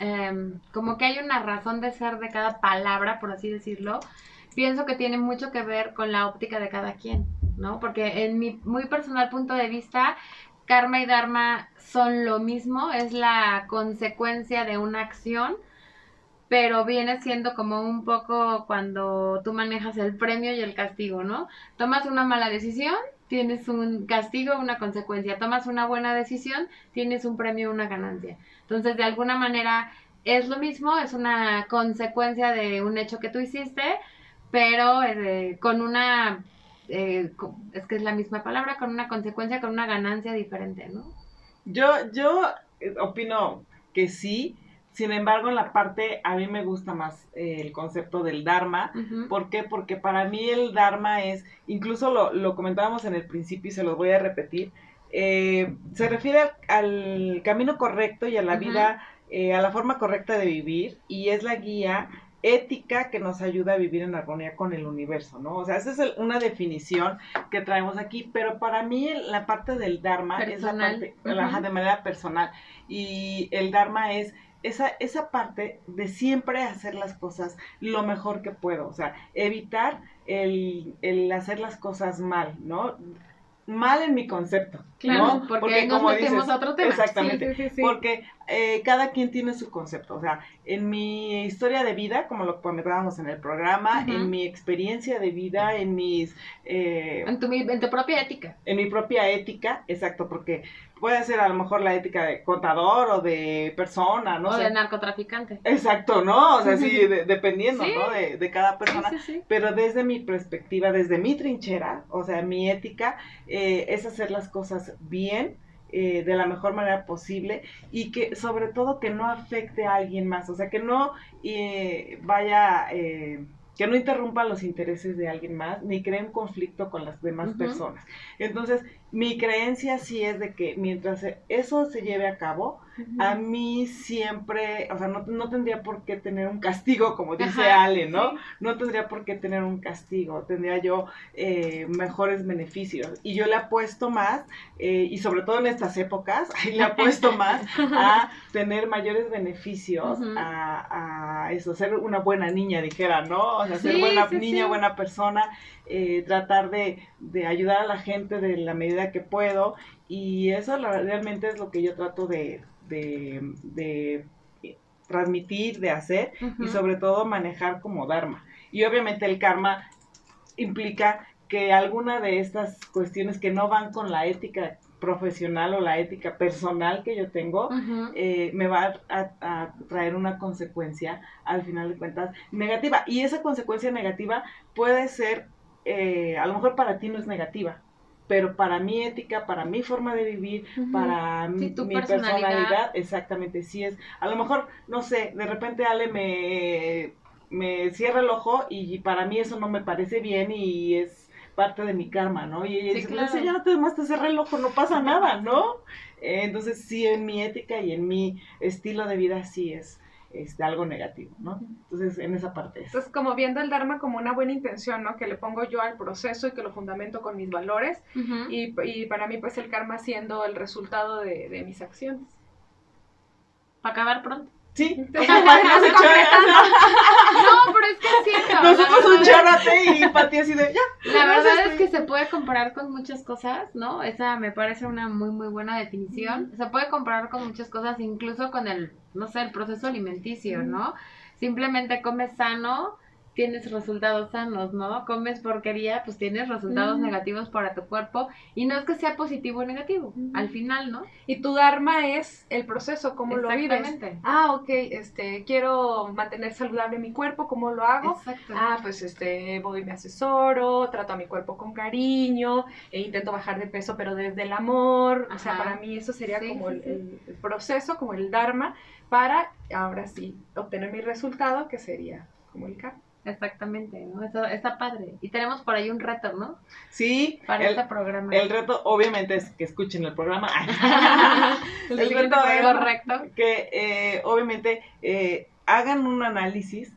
em, como que hay una razón de ser de cada palabra, por así decirlo, pienso que tiene mucho que ver con la óptica de cada quien, ¿no? Porque en mi muy personal punto de vista, karma y dharma son lo mismo, es la consecuencia de una acción, pero viene siendo como un poco cuando tú manejas el premio y el castigo, ¿no? Tomas una mala decisión, tienes un castigo, una consecuencia. Tomas una buena decisión, tienes un premio, una ganancia. Entonces, de alguna manera, es lo mismo, es una consecuencia de un hecho que tú hiciste, pero eh, con una, eh, es que es la misma palabra, con una consecuencia, con una ganancia diferente, ¿no? Yo, yo eh, opino que sí, sin embargo, en la parte, a mí me gusta más eh, el concepto del Dharma. Ujú. ¿Por qué? Porque para mí el Dharma es, incluso lo, lo comentábamos en el principio y se los voy a repetir, eh, se refiere al, al camino correcto y a la vida, eh, a la forma correcta de vivir y es la guía ética que nos ayuda a vivir en armonía con el universo, ¿no? O sea, esa es el- una definición que traemos aquí, pero para mí la parte del Dharma es la parte, de manera personal y el Dharma es esa, esa parte de siempre hacer las cosas lo mejor que puedo, o sea, evitar el, el hacer las cosas mal, ¿no? Mal en mi concepto, Claro, ¿no? porque, ahí nos metemos a otro tema. Exactamente, Sí, sí, sí, porque eh, cada quien tiene su concepto, o sea, en mi historia de vida, como lo comentábamos en el programa, en mi experiencia de vida, en mis... eh, En tu, en tu propia ética. en mi propia ética, exacto, porque puede ser a lo mejor la ética de contador o de persona, no o sé. de narcotraficante. Exacto, ¿no? O sea, sí, de- dependiendo, Sí. ¿no? De, de cada persona. sí, sí. Pero desde mi perspectiva, desde mi trinchera, o sea, mi ética, eh, es hacer las cosas bien, eh, de la mejor manera posible y que sobre todo que no afecte a alguien más, o sea, que no eh, vaya, eh, que no interrumpa los intereses de alguien más, ni cree un conflicto con las demás personas. Entonces, mi creencia sí es de que mientras eso se lleve a cabo, a mí siempre, o sea, no, no tendría por qué tener un castigo, como dice Ajá, Ale, ¿no? sí. No tendría por qué tener un castigo, tendría yo eh, mejores beneficios. Y yo le apuesto más, eh, y sobre todo en estas épocas, le apuesto más a tener mayores beneficios, a, a eso, ser una buena niña, dijera, ¿no? O sea, ser Sí, buena sí, niña, buena persona, eh, tratar de, de ayudar a la gente de la medida que puedo. Y eso realmente es lo que yo trato de, de, de transmitir, de hacer y sobre todo manejar como Dharma. Y obviamente el karma implica que alguna de estas cuestiones que no van con la ética profesional o la ética personal que yo tengo, eh, me va a, a traer una consecuencia, al final de cuentas, negativa. Y esa consecuencia negativa puede ser, eh, a lo mejor para ti no es negativa, pero para mi ética, para mi forma de vivir, para Sí, mi, personalidad. personalidad, exactamente, sí es. A lo mejor, no sé, de repente Ale me, me cierra el ojo y para mí eso no me parece bien y es parte de mi karma, ¿no? Y ella Sí, dice, claro. "Pues, ya no te más te cerré el ojo, no pasa nada, ¿no? Entonces sí, en mi ética y en mi estilo de vida sí es este, algo negativo, ¿no? Entonces en esa parte es. Entonces, como viendo el Dharma como una buena intención, ¿no? Que le pongo yo al proceso y que lo fundamento con mis valores. Y, y para mí, pues, el karma siendo el resultado de, de mis acciones. Para acabar pronto. Sí, Entonces, no se. No, pero es que es cierto. Nosotros un charate y Pati así de ya. La verdad es que se puede comparar con muchas cosas, ¿no? Esa me parece una muy, muy buena definición. Se puede comparar con muchas cosas, incluso con el, no sé, el proceso alimenticio, ¿no? Simplemente comes sano, tienes resultados sanos, ¿no? Comes porquería, pues tienes resultados negativos para tu cuerpo. Y no es que sea positivo o negativo, al final, ¿no? Y tu Dharma es el proceso, cómo lo vives. Exactamente. Ah, ok, este, quiero mantener saludable mi cuerpo, ¿cómo lo hago? Exacto. Ah, pues este, voy, me asesoro, trato a mi cuerpo con cariño, e intento bajar de peso, pero desde el amor. O sea, para mí eso sería Sí, como sí. el proceso, como el Dharma, para ahora sí obtener mi resultado, que sería como el karma. Exactamente, ¿no? Eso está padre. Y tenemos por ahí un reto, ¿no? Sí, Para el, este programa. el reto obviamente es que escuchen el programa. El reto es-. Correcto. que eh, obviamente eh, hagan un análisis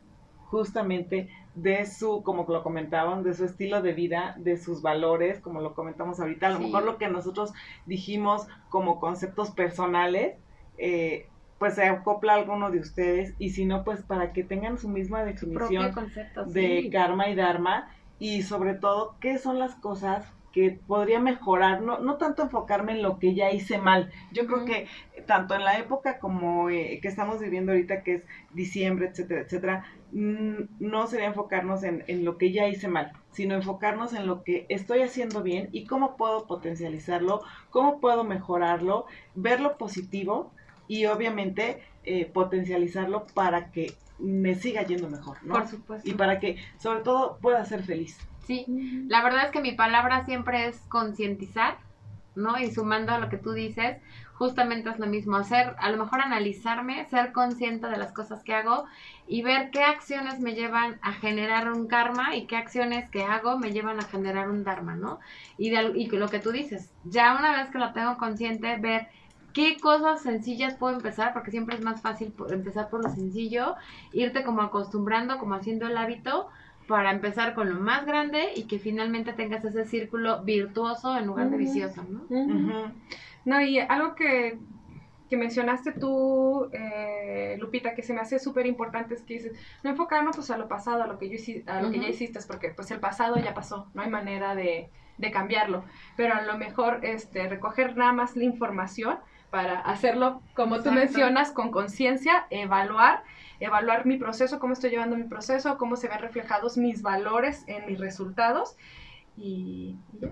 justamente de su, como lo comentaban, de su estilo de vida, de sus valores, como lo comentamos ahorita, a lo Sí. mejor lo que nosotros dijimos como conceptos personales, eh, pues se acopla a alguno de ustedes y si no, pues para que tengan su misma definición concepto. de sí. karma y dharma y sobre todo qué son las cosas que podría mejorar, no, no tanto enfocarme en lo que ya hice mal. Yo creo que tanto en la época como eh, que estamos viviendo ahorita, que es diciembre, etcétera, etcétera, mm, no sería enfocarnos en, en lo que ya hice mal, sino enfocarnos en lo que estoy haciendo bien y cómo puedo potencializarlo, cómo puedo mejorarlo, ver lo positivo y obviamente eh, potencializarlo para que me siga yendo mejor, ¿no? Por supuesto. y para que sobre todo pueda ser feliz. Sí, la verdad es que mi palabra siempre es concientizar, ¿no? Y sumando a lo que tú dices, justamente es lo mismo, hacer, a lo mejor analizarme, ser consciente de las cosas que hago y ver qué acciones me llevan a generar un karma y qué acciones que hago me llevan a generar un dharma, ¿no? Y, de y lo que tú dices, ya una vez que lo tengo consciente, ver qué cosas sencillas puedo empezar, porque siempre es más fácil empezar por lo sencillo, irte como acostumbrando, como haciendo el hábito para empezar con lo más grande y que finalmente tengas ese círculo virtuoso en lugar de vicioso, ¿no? No, y algo que, que mencionaste tú, eh, Lupita, que se me hace súper importante es que dices, no enfocarnos pues a lo pasado, a lo que, yo a lo que ya hiciste, porque pues el pasado ya pasó, no hay manera de, de cambiarlo, pero a lo mejor este, recoger nada más la información para hacerlo, como tú Exacto. mencionas, con conciencia, evaluar, evaluar mi proceso, cómo estoy llevando mi proceso, cómo se ven reflejados mis valores en mis resultados y, ya.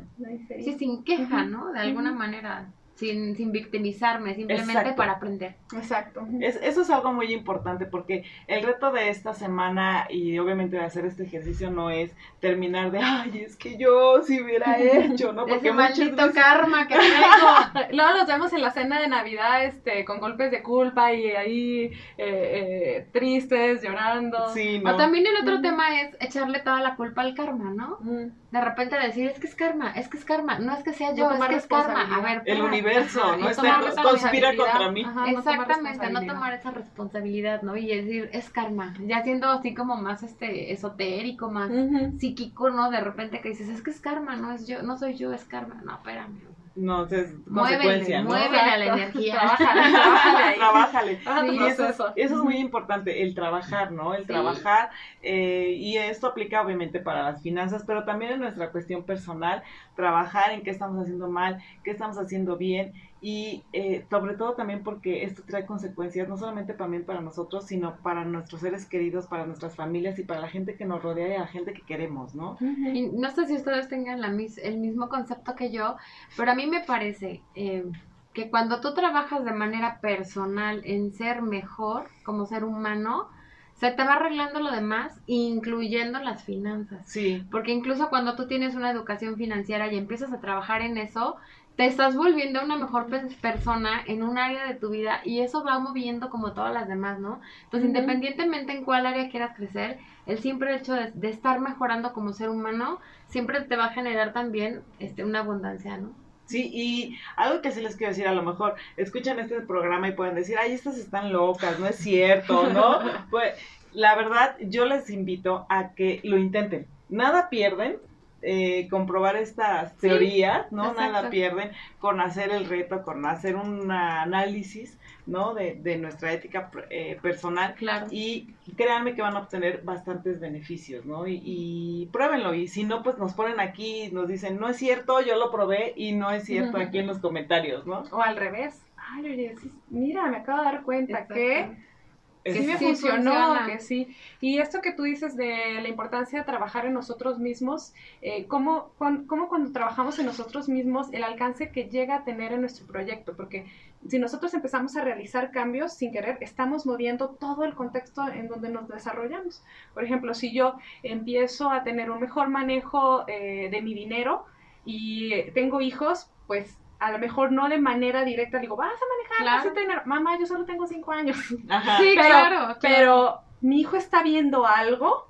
Sí, sin queja. ¿no? De alguna manera, sin, sin victimizarme, simplemente Exacto. para aprender. Exacto. Es- eso es algo muy importante porque el reto de esta semana y obviamente de hacer este ejercicio no es terminar de, ay, es que yo si hubiera hecho, ¿no? Porque Ese maldito veces- karma que traigo. Luego los vemos en la cena de Navidad, este, con golpes de culpa y ahí eh, eh, tristes, llorando. Sí, no. O también el otro Ujú. tema es echarle toda la culpa al karma, ¿no? Mm. De repente decir, es que es karma, es que es karma, no es que sea No yo, es que es karma. A responsabilidad. ver, El universo, Ajá, ¿no? Está- tomar conspira contra mí. Ajá, no tomar Exactamente, no tomar esa responsabilidad, ¿no? Y decir, es karma, ya siendo así como más este esotérico, más psíquico, ¿no? De repente que dices, es que es karma, no es yo, no soy yo, es karma. No, espérame. No, es Muévele, consecuencia, ¿no? muévele a la energía. Trabájale, trabájale eso, es- proceso. eso es muy importante, el trabajar, ¿no? El Sí. trabajar. eh, y esto aplica obviamente para las finanzas, pero también en nuestra cuestión personal, trabajar en qué estamos haciendo mal, qué estamos haciendo bien y eh, sobre todo también porque esto trae consecuencias no solamente también para nosotros, sino para nuestros seres queridos, para nuestras familias y para la gente que nos rodea y a la gente que queremos, ¿no? Y no sé si ustedes tengan la mis el mismo concepto que yo, pero a mí me parece eh, que cuando tú trabajas de manera personal en ser mejor como ser humano, se te va arreglando lo demás, incluyendo las finanzas. Sí. Porque incluso cuando tú tienes una educación financiera y empiezas a trabajar en eso, te estás volviendo una mejor pe- persona en un área de tu vida y eso va moviendo como todas las demás, ¿no? Entonces, independientemente en cuál área quieras crecer, el simple hecho de, de estar mejorando como ser humano siempre te va a generar también este, una abundancia, ¿no? Sí, y algo que sí les quiero decir, a lo mejor escuchan este programa y pueden decir, ay, estas están locas, no es cierto, ¿no? Pues la verdad, yo les invito a que lo intenten. Nada pierden. Eh, comprobar estas Sí, teorías, ¿no? exacto. Nada pierden con hacer el reto, con hacer un análisis, ¿no? De, de nuestra ética eh, personal Claro. y créanme que van a obtener bastantes beneficios, ¿no? Y, y pruébenlo. Y si no, pues nos ponen aquí nos dicen, no es cierto, yo lo probé y no es cierto aquí en los comentarios, ¿no? O al revés. Ay, mira, me acabo de dar cuenta Exacto. que Es- sí me Sí funcionó, funciona. que sí. Y esto que tú dices de la importancia de trabajar en nosotros mismos, eh, ¿cómo, cuan- cómo cuando trabajamos en nosotros mismos el alcance que llega a tener en nuestro proyecto? Porque si nosotros empezamos a realizar cambios sin querer, estamos moviendo todo el contexto en donde nos desarrollamos. Por ejemplo, si yo empiezo a tener un mejor manejo eh, de mi dinero y tengo hijos, pues a lo mejor no de manera directa digo, vas a manejar, Claro. vas a tener, mamá, yo solo tengo cinco años. Ajá. Sí, Pero- claro, claro. Pero mi hijo está viendo algo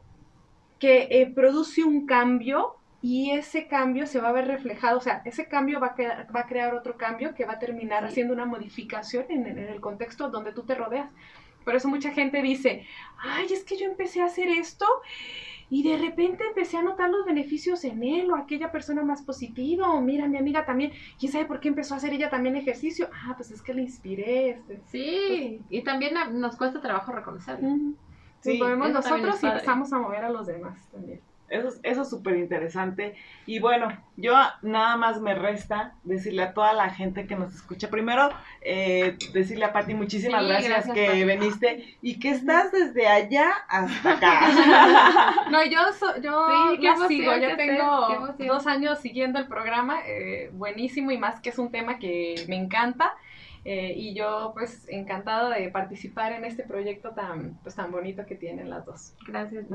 que eh, produce un cambio y ese cambio se va a ver reflejado, o sea, ese cambio va a, quedar- va a crear otro cambio que va a terminar Sí. haciendo una modificación en, en el contexto donde tú te rodeas. Por eso mucha gente dice, ay, es que yo empecé a hacer esto y de repente empecé a notar los beneficios en él o aquella persona más positiva, o mira, mi amiga también, ¿quién sabe por qué empezó a hacer ella también ejercicio? Ah, pues es que le inspiré. Este. Sí, y también nos cuesta trabajo reconocerlo. Ujú. Sí, Nos movemos nosotros y empezamos a mover a los demás también. Eso, es- eso es súper interesante. Y bueno, yo nada más me resta decirle a toda la gente que nos escucha. Primero, eh, decirle a Pati muchísimas Sí, gracias, gracias, que Pati. veniste y que estás desde allá hasta acá. No, yo, so- yo Sí, qué la emoción sigo, yo tengo dos años siguiendo el programa, eh, buenísimo y más que es un tema que me encanta. Eh, y yo pues encantada de participar en este proyecto tan pues tan bonito que tienen las dos. Gracias,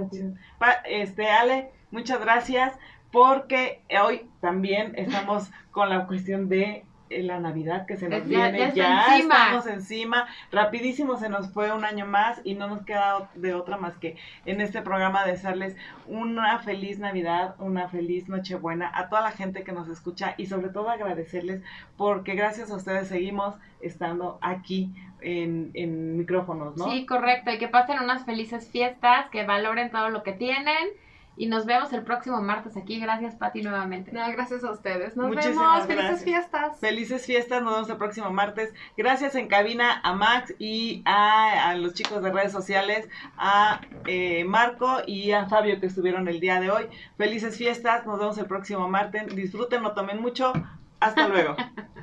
este, Ale, muchas gracias porque hoy también estamos con la cuestión de la Navidad que se nos Es- ya- viene, ya ya, está encima. estamos encima, rapidísimo se nos fue un año más y no nos queda de otra más que en este programa desearles una feliz Navidad, una feliz Nochebuena a toda la gente que nos escucha y sobre todo agradecerles porque gracias a ustedes seguimos estando aquí en, en micrófonos, ¿no? Sí, correcto. Y que pasen unas felices fiestas, que valoren todo lo que tienen. Y nos vemos el próximo martes aquí. Gracias, Pati, nuevamente. No, gracias a ustedes. Nos Muchísimas vemos. Felices gracias. fiestas. Felices fiestas, nos vemos el próximo martes. Gracias en cabina a Max y a, a los chicos de redes sociales, a eh, Marco y a Fabio que estuvieron el día de hoy. Felices fiestas, nos vemos el próximo martes. Disfruten, no tomen mucho. Hasta luego.